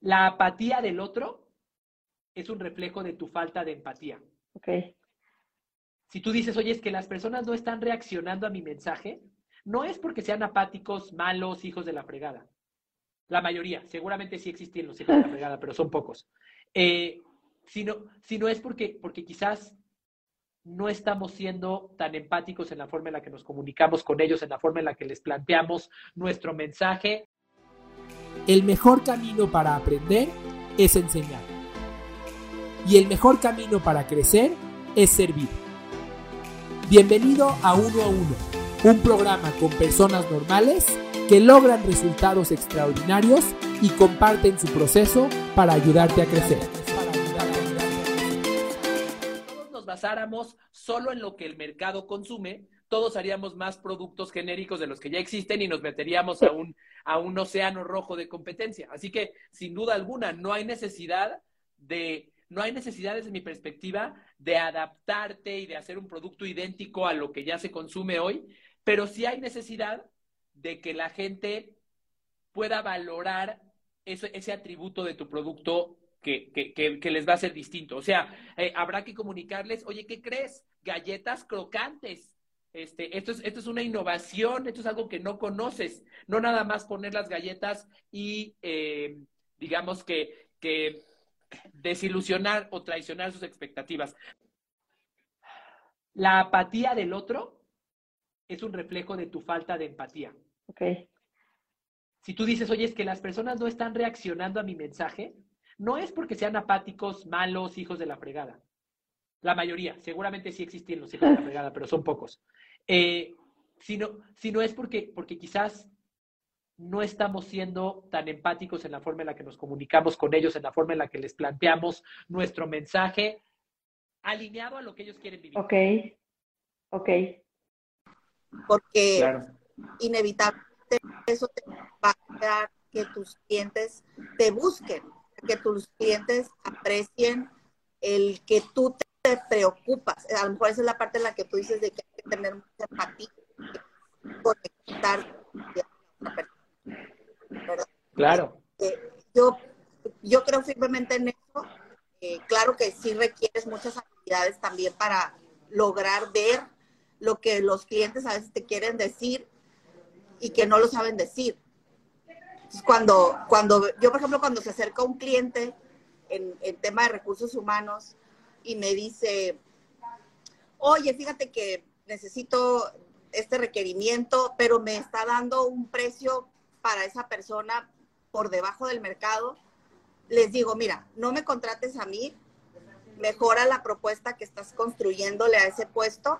La apatía del otro es un reflejo de tu falta de empatía. Ok. Si tú dices, oye, es que las personas no están reaccionando a mi mensaje, no es porque sean apáticos, malos, hijos de la fregada. La mayoría, seguramente sí existen los hijos de la fregada, pero son pocos. Eh, sino, sino es porque, porque quizás no estamos siendo tan empáticos en la forma en la que nos comunicamos con ellos, en la forma en la que les planteamos nuestro mensaje. El mejor camino para aprender es enseñar. Y el mejor camino para crecer es servir. Bienvenido a Uno a Uno, un programa con personas normales que logran resultados extraordinarios y comparten su proceso para ayudarte a crecer. Basáramos solo en lo que el mercado consume, todos haríamos más productos genéricos de los que ya existen y nos meteríamos a un, a un océano rojo de competencia. Así que, sin duda alguna, no hay necesidad de, no hay necesidad desde mi perspectiva de adaptarte y de hacer un producto idéntico a lo que ya se consume hoy, pero sí hay necesidad de que la gente pueda valorar ese, ese atributo de tu producto que, que, que, que, les va a ser distinto. O sea, eh, habrá que comunicarles, oye, ¿qué crees? Galletas crocantes. Este, esto, es, esto es una innovación, esto es algo que no conoces. No nada más poner las galletas y, eh, digamos que, que desilusionar o traicionar sus expectativas. La apatía del otro es un reflejo de tu falta de empatía. Ok. Si tú dices, oye, es que las personas no están reaccionando a mi mensaje, no es porque sean apáticos, malos, hijos de la fregada. La mayoría, seguramente sí existen los hijos de la fregada, pero son pocos. Eh, sino, sino es porque, porque quizás no estamos siendo tan empáticos en la forma en la que nos comunicamos con ellos, en la forma en la que les planteamos nuestro mensaje, alineado a lo que ellos quieren vivir. Ok, ok. Porque claro. inevitablemente eso te va a dar que tus clientes te busquen, que tus clientes aprecien el que tú te preocupas. A lo mejor esa es la parte en la que tú dices de que hay que tener mucha empatía, conectar ¿verdad? Claro. Eh, yo, yo creo firmemente en eso. Eh, claro que sí requieres muchas habilidades también para lograr ver lo que los clientes a veces te quieren decir y que no lo saben decir. Cuando, cuando yo, por ejemplo, cuando se acerca un cliente en, en tema de recursos humanos y me dice, oye, fíjate que necesito este requerimiento, pero me está dando un precio para esa persona por debajo del mercado, les digo, mira, no me contrates a mí, mejora la propuesta que estás construyéndole a ese puesto